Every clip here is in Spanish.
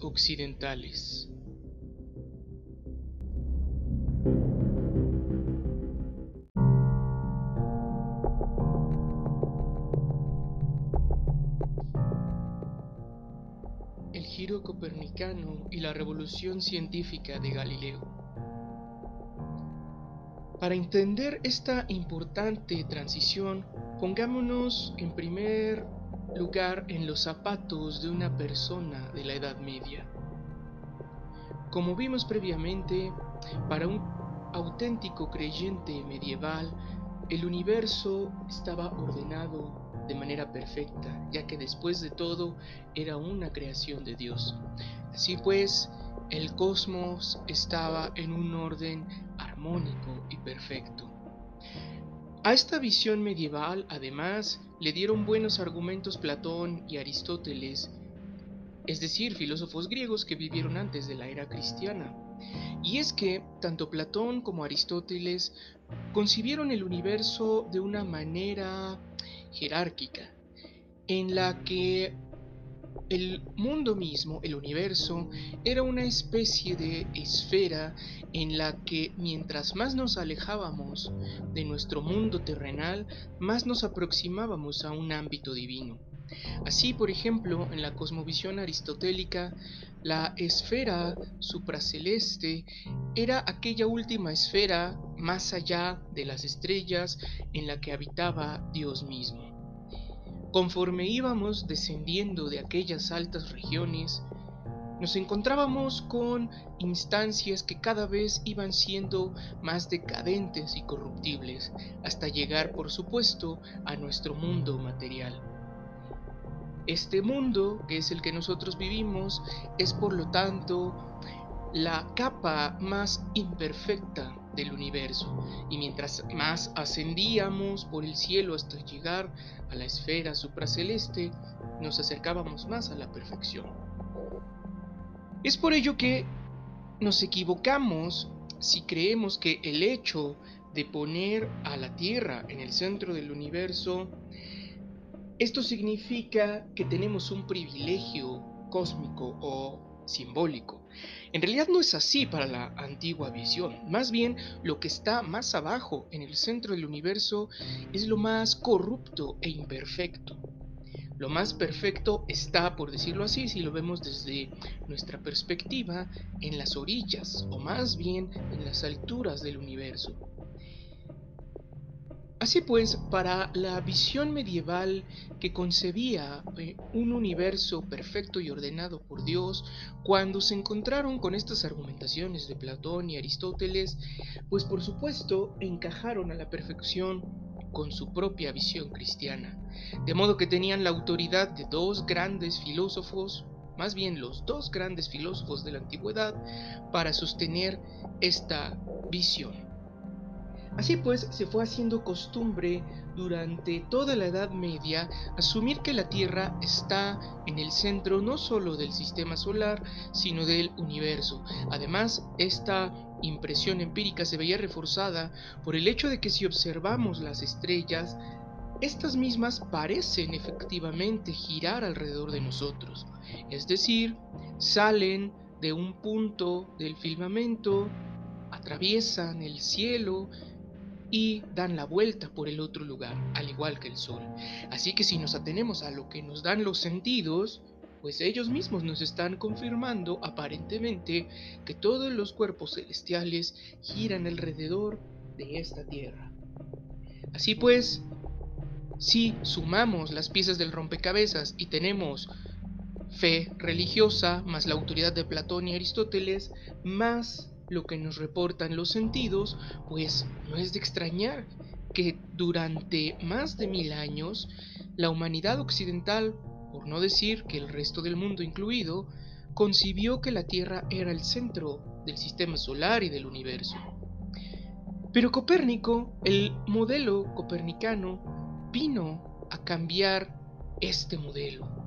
occidentales. El giro copernicano y la revolución científica de Galileo. Para entender esta importante transición, pongámonos en primer lugar en los zapatos de una persona de la Edad Media. Como vimos previamente, para un auténtico creyente medieval, el universo estaba ordenado de manera perfecta, ya que después de todo era una creación de Dios. Así pues, el cosmos estaba en un orden armónico y perfecto. A esta visión medieval, además, le dieron buenos argumentos Platón y Aristóteles, es decir, filósofos griegos que vivieron antes de la era cristiana. Y es que tanto Platón como Aristóteles concibieron el universo de una manera jerárquica, en la que el mundo mismo, el universo, era una especie de esfera en la que mientras más nos alejábamos de nuestro mundo terrenal, más nos aproximábamos a un ámbito divino. Así, por ejemplo, en la cosmovisión aristotélica, la esfera supraceleste era aquella última esfera más allá de las estrellas en la que habitaba Dios mismo. Conforme íbamos descendiendo de aquellas altas regiones, nos encontrábamos con instancias que cada vez iban siendo más decadentes y corruptibles, hasta llegar, por supuesto, a nuestro mundo material. Este mundo, que es el que nosotros vivimos, es por lo tanto la capa más imperfecta del universo, y mientras más ascendíamos por el cielo hasta llegar a la esfera supraceleste, nos acercábamos más a la perfección. Es por ello que nos equivocamos si creemos que el hecho de poner a la Tierra en el centro del universo, esto significa que tenemos un privilegio cósmico o simbólico. En realidad no es así para la antigua visión. Más bien, lo que está más abajo, en el centro del universo, es lo más corrupto e imperfecto. Lo más perfecto está, por decirlo así, si lo vemos desde nuestra perspectiva, en las orillas, o más bien en las alturas del universo. Así pues, para la visión medieval que concebía eh, un universo perfecto y ordenado por Dios, cuando se encontraron con estas argumentaciones de Platón y Aristóteles, pues por supuesto encajaron a la perfección con su propia visión cristiana, de modo que tenían la autoridad de dos grandes filósofos, más bien los dos grandes filósofos de la antigüedad, para sostener esta visión. Así pues, se fue haciendo costumbre durante toda la Edad Media asumir que la Tierra está en el centro no solo del sistema solar, sino del universo. Además, esta impresión empírica se veía reforzada por el hecho de que si observamos las estrellas, estas mismas parecen efectivamente girar alrededor de nosotros, es decir, salen de un punto del firmamento, atraviesan el cielo y dan la vuelta por el otro lugar, al igual que el Sol. Así que si nos atenemos a lo que nos dan los sentidos, pues ellos mismos nos están confirmando aparentemente que todos los cuerpos celestiales giran alrededor de esta Tierra. Así pues, si sumamos las piezas del rompecabezas y tenemos fe religiosa, más la autoridad de Platón y Aristóteles, más lo que nos reportan los sentidos, pues no es de extrañar que durante más de mil años la humanidad occidental, por no decir que el resto del mundo incluido, concibió que la Tierra era el centro del sistema solar y del universo. Pero Copérnico, el modelo copernicano, vino a cambiar este modelo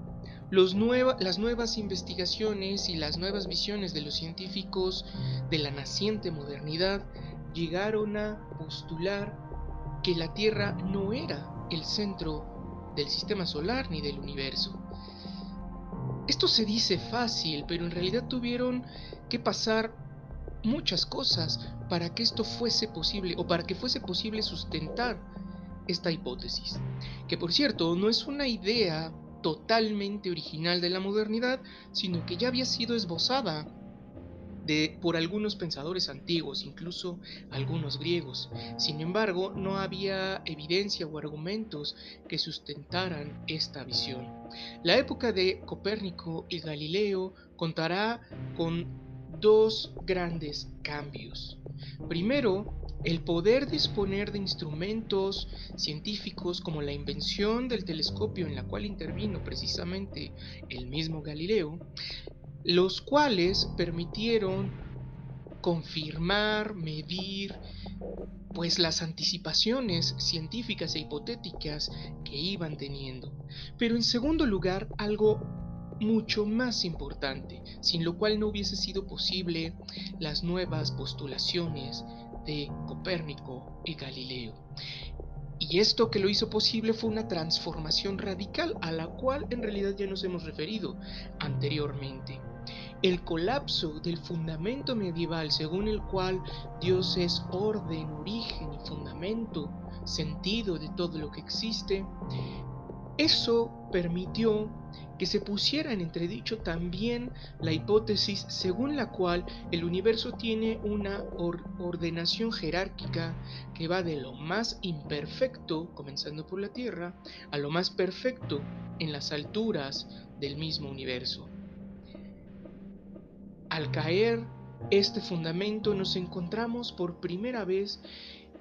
las nuevas investigaciones y las nuevas visiones de los científicos de la naciente modernidad llegaron a postular que la Tierra no era el centro del sistema solar ni del universo. Esto se dice fácil, pero en realidad tuvieron que pasar muchas cosas para que esto fuese posible o para que fuese posible sustentar esta hipótesis. Que por cierto, no es una idea totalmente original de la modernidad, sino que ya había sido esbozada de, por algunos pensadores antiguos, incluso algunos griegos. Sin embargo, no había evidencia o argumentos que sustentaran esta visión. La época de Copérnico y Galileo contará con dos grandes cambios. Primero, el poder disponer de instrumentos científicos como la invención del telescopio en la cual intervino precisamente el mismo Galileo, los cuales permitieron confirmar, medir, pues las anticipaciones científicas e hipotéticas que iban teniendo. Pero en segundo lugar, algo mucho más importante, sin lo cual no hubiese sido posible las nuevas postulaciones de Copérnico y Galileo. Y esto que lo hizo posible fue una transformación radical a la cual en realidad ya nos hemos referido anteriormente. El colapso del fundamento medieval según el cual Dios es orden, origen y fundamento, sentido de todo lo que existe, eso permitió que se pusiera en entredicho también la hipótesis según la cual el universo tiene una ordenación jerárquica que va de lo más imperfecto, comenzando por la Tierra, a lo más perfecto en las alturas del mismo universo. Al caer este fundamento nos encontramos por primera vez,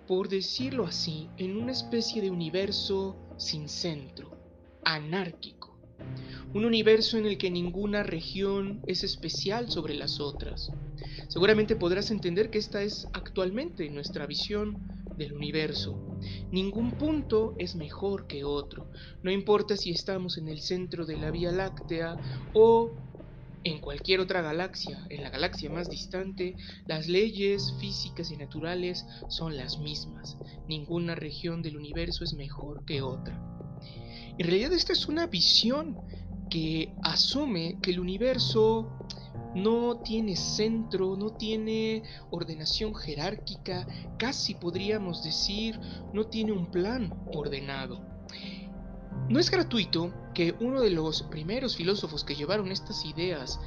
por decirlo así, en una especie de universo sin centro, anárquico un universo en el que ninguna región es especial sobre las otras. Seguramente podrás entender que esta es actualmente nuestra visión del universo. Ningún punto es mejor que otro, no importa si estamos en el centro de la Vía Láctea o en cualquier otra galaxia, en la galaxia más distante, las leyes físicas y naturales son las mismas. Ninguna región del universo es mejor que otra. En realidad esta es una visión que asume que el universo no tiene centro, no tiene ordenación jerárquica, casi podríamos decir, no tiene un plan ordenado. No es gratuito que uno de los primeros filósofos que llevaron estas ideas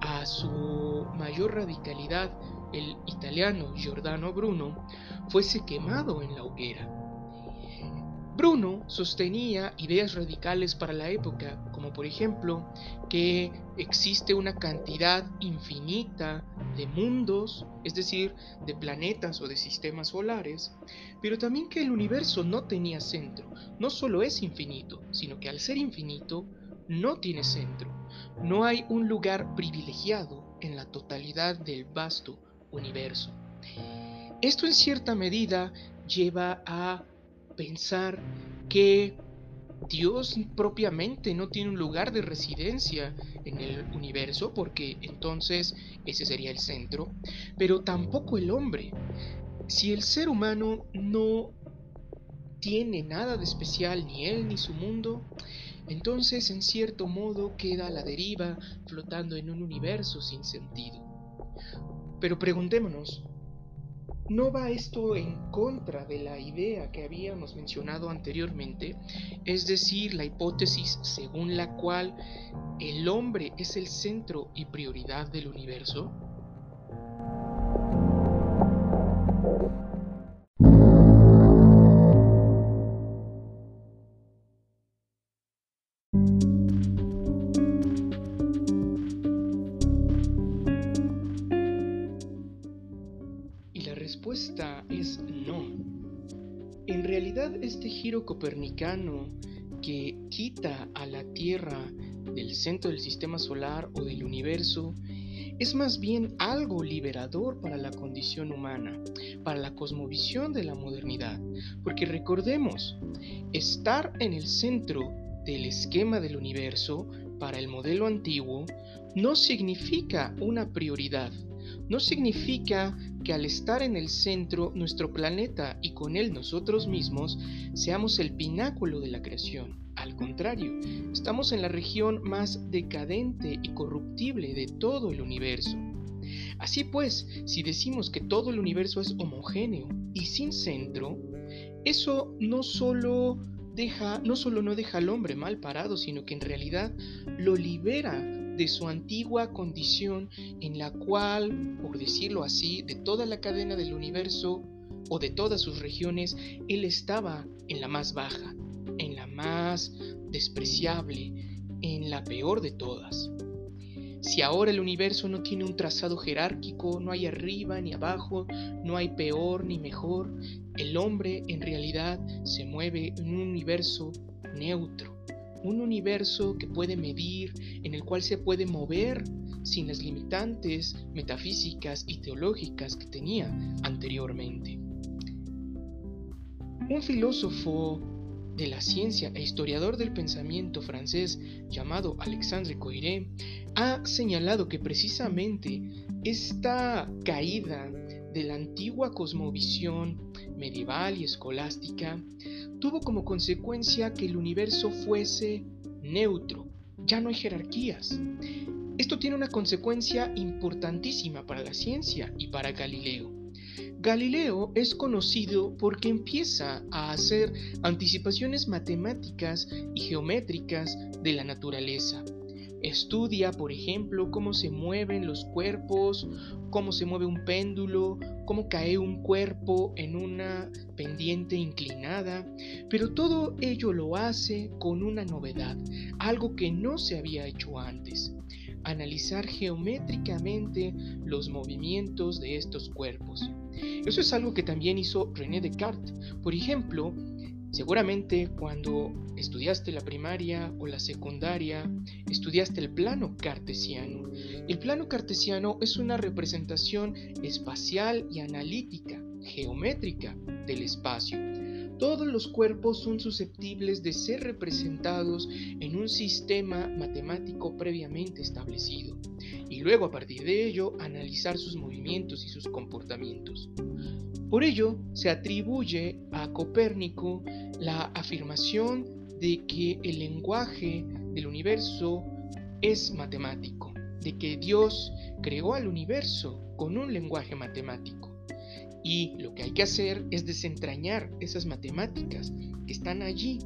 a su mayor radicalidad, el italiano Giordano Bruno, fuese quemado en la hoguera. Bruno sostenía ideas radicales para la época, como por ejemplo que existe una cantidad infinita de mundos, es decir, de planetas o de sistemas solares, pero también que el universo no tenía centro, no solo es infinito, sino que al ser infinito no tiene centro, no hay un lugar privilegiado en la totalidad del vasto universo. Esto en cierta medida lleva a pensar que Dios propiamente no tiene un lugar de residencia en el universo, porque entonces ese sería el centro, pero tampoco el hombre. Si el ser humano no tiene nada de especial, ni él ni su mundo, entonces en cierto modo queda a la deriva, flotando en un universo sin sentido. Pero preguntémonos, ¿No va esto en contra de la idea que habíamos mencionado anteriormente? Es decir, la hipótesis según la cual el hombre es el centro y prioridad del universo. En realidad este giro copernicano que quita a la Tierra del centro del sistema solar o del universo es más bien algo liberador para la condición humana, para la cosmovisión de la modernidad, porque recordemos, estar en el centro del esquema del universo para el modelo antiguo no significa una prioridad, no significa que al estar en el centro, nuestro planeta y con él nosotros mismos, seamos el pináculo de la creación. Al contrario, estamos en la región más decadente y corruptible de todo el universo. Así pues, si decimos que todo el universo es homogéneo y sin centro, eso no solo deja, no solo no deja al hombre mal parado, sino que en realidad lo libera de su antigua condición en la cual, por decirlo así, de toda la cadena del universo o de todas sus regiones, él estaba en la más baja, en la más despreciable, en la peor de todas. Si ahora el universo no tiene un trazado jerárquico, no hay arriba ni abajo, no hay peor ni mejor, el hombre en realidad se mueve en un universo neutro, un universo que puede medir, en el cual se puede mover sin las limitantes metafísicas y teológicas que tenía anteriormente. Un filósofo de la ciencia e historiador del pensamiento francés llamado Alexandre Coiré ha señalado que precisamente esta caída de la antigua cosmovisión medieval y escolástica tuvo como consecuencia que el universo fuese neutro, ya no hay jerarquías. Esto tiene una consecuencia importantísima para la ciencia y para Galileo. Galileo es conocido porque empieza a hacer anticipaciones matemáticas y geométricas de la naturaleza. Estudia, por ejemplo, cómo se mueven los cuerpos, cómo se mueve un péndulo, cómo cae un cuerpo en una pendiente inclinada, pero todo ello lo hace con una novedad, algo que no se había hecho antes, analizar geométricamente los movimientos de estos cuerpos. Eso es algo que también hizo René Descartes. Por ejemplo, seguramente cuando estudiaste la primaria o la secundaria, estudiaste el plano cartesiano. El plano cartesiano es una representación espacial y analítica, geométrica del espacio. Todos los cuerpos son susceptibles de ser representados en un sistema matemático previamente establecido y luego a partir de ello analizar sus movimientos y sus comportamientos. Por ello, se atribuye a Copérnico la afirmación de que el lenguaje del universo es matemático, de que Dios creó al universo con un lenguaje matemático. Y lo que hay que hacer es desentrañar esas matemáticas que están allí,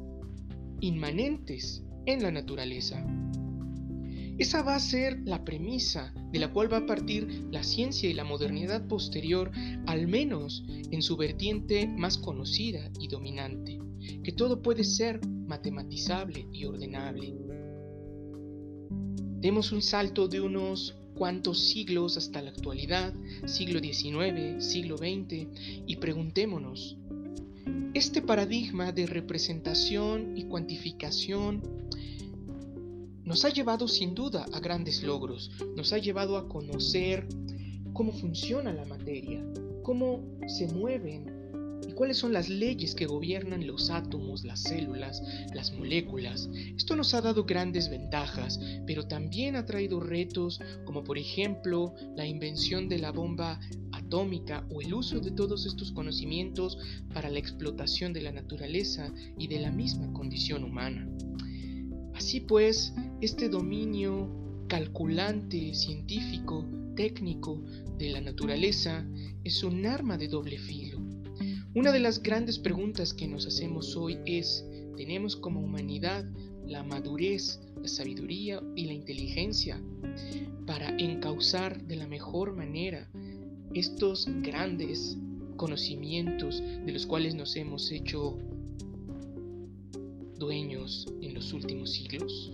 inmanentes en la naturaleza. Esa va a ser la premisa de la cual va a partir la ciencia y la modernidad posterior, al menos en su vertiente más conocida y dominante, que todo puede ser matematizable y ordenable. Demos un salto de unos cuantos siglos hasta la actualidad, siglo XIX, siglo XX, y preguntémonos, ¿este paradigma de representación y cuantificación nos ha llevado sin duda a grandes logros, nos ha llevado a conocer cómo funciona la materia, cómo se mueven y cuáles son las leyes que gobiernan los átomos, las células, las moléculas. Esto nos ha dado grandes ventajas, pero también ha traído retos como por ejemplo la invención de la bomba atómica o el uso de todos estos conocimientos para la explotación de la naturaleza y de la misma condición humana. Así pues, este dominio calculante, científico, técnico de la naturaleza es un arma de doble filo. Una de las grandes preguntas que nos hacemos hoy es, ¿tenemos como humanidad la madurez, la sabiduría y la inteligencia para encauzar de la mejor manera estos grandes conocimientos de los cuales nos hemos hecho dueños en los últimos siglos?